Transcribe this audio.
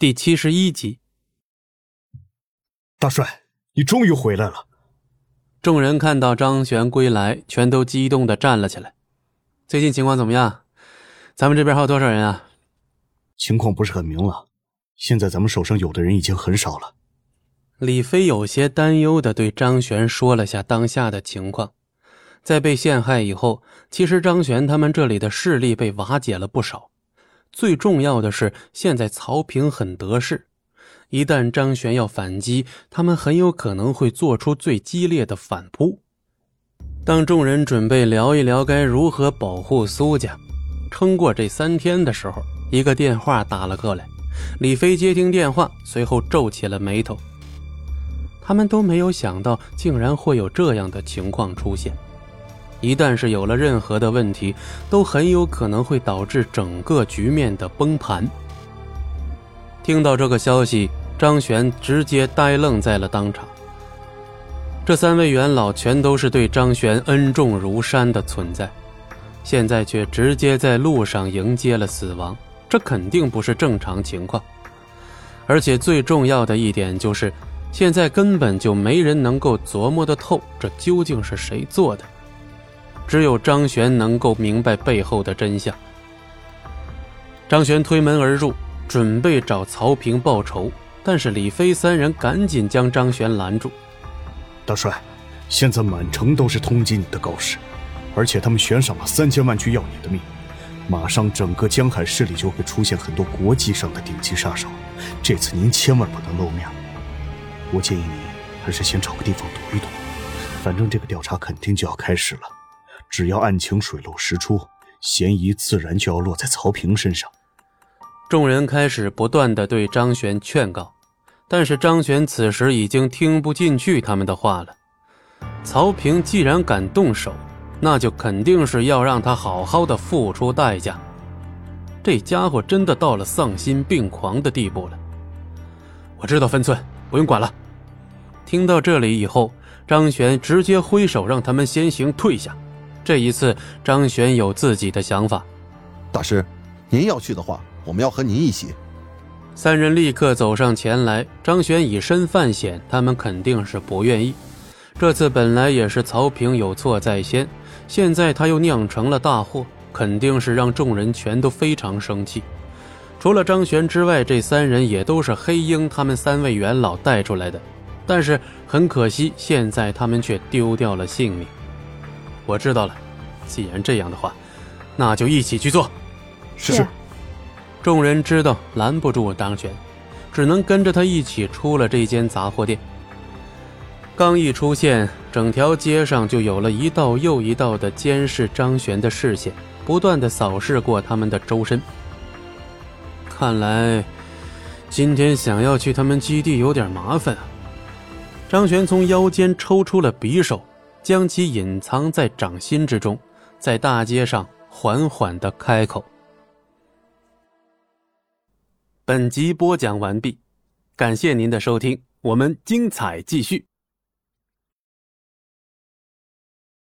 第七十一集。大帅，你终于回来了！众人看到张璇归来，全都激动的站了起来。最近情况怎么样？咱们这边还有多少人啊？情况不是很明朗，现在咱们手上有的人已经很少了。李飞有些担忧的对张璇说了下当下的情况。在被陷害以后，其实张璇他们这里的势力被瓦解了不少。最重要的是，现在曹平很得势，一旦张璇要反击，他们很有可能会做出最激烈的反扑。当众人准备聊一聊该如何保护苏家，撑过这三天的时候，一个电话打了过来。李飞接听电话，随后皱起了眉头。他们都没有想到，竟然会有这样的情况出现。一旦是有了任何的问题，都很有可能会导致整个局面的崩盘。听到这个消息，张璇直接呆愣在了当场。这三位元老全都是对张璇恩重如山的存在，现在却直接在路上迎接了死亡，这肯定不是正常情况。而且最重要的一点就是，现在根本就没人能够琢磨得透，这究竟是谁做的。只有张璇能够明白背后的真相。张璇推门而入，准备找曹平报仇，但是李飞三人赶紧将张璇拦住。大帅，现在满城都是通缉你的告示，而且他们悬赏了三千万去要你的命，马上整个江海市里就会出现很多国际上的顶级杀手，这次您千万不能露面。我建议你还是先找个地方躲一躲，反正这个调查肯定就要开始了。只要案情水落石出，嫌疑自然就要落在曹平身上。众人开始不断的对张璇劝告，但是张璇此时已经听不进去他们的话了。曹平既然敢动手，那就肯定是要让他好好的付出代价。这家伙真的到了丧心病狂的地步了。我知道分寸，不用管了。听到这里以后，张璇直接挥手让他们先行退下。这一次，张璇有自己的想法。大师，您要去的话，我们要和您一起。三人立刻走上前来。张璇以身犯险，他们肯定是不愿意。这次本来也是曹平有错在先，现在他又酿成了大祸，肯定是让众人全都非常生气。除了张璇之外，这三人也都是黑鹰他们三位元老带出来的。但是很可惜，现在他们却丢掉了性命。我知道了，既然这样的话，那就一起去做。是。众人知道拦不住张璇，只能跟着他一起出了这间杂货店。刚一出现，整条街上就有了一道又一道的监视张璇的视线，不断的扫视过他们的周身。看来，今天想要去他们基地有点麻烦啊。张璇从腰间抽出了匕首。将其隐藏在掌心之中，在大街上缓缓的开口。本集播讲完毕，感谢您的收听，我们精彩继续。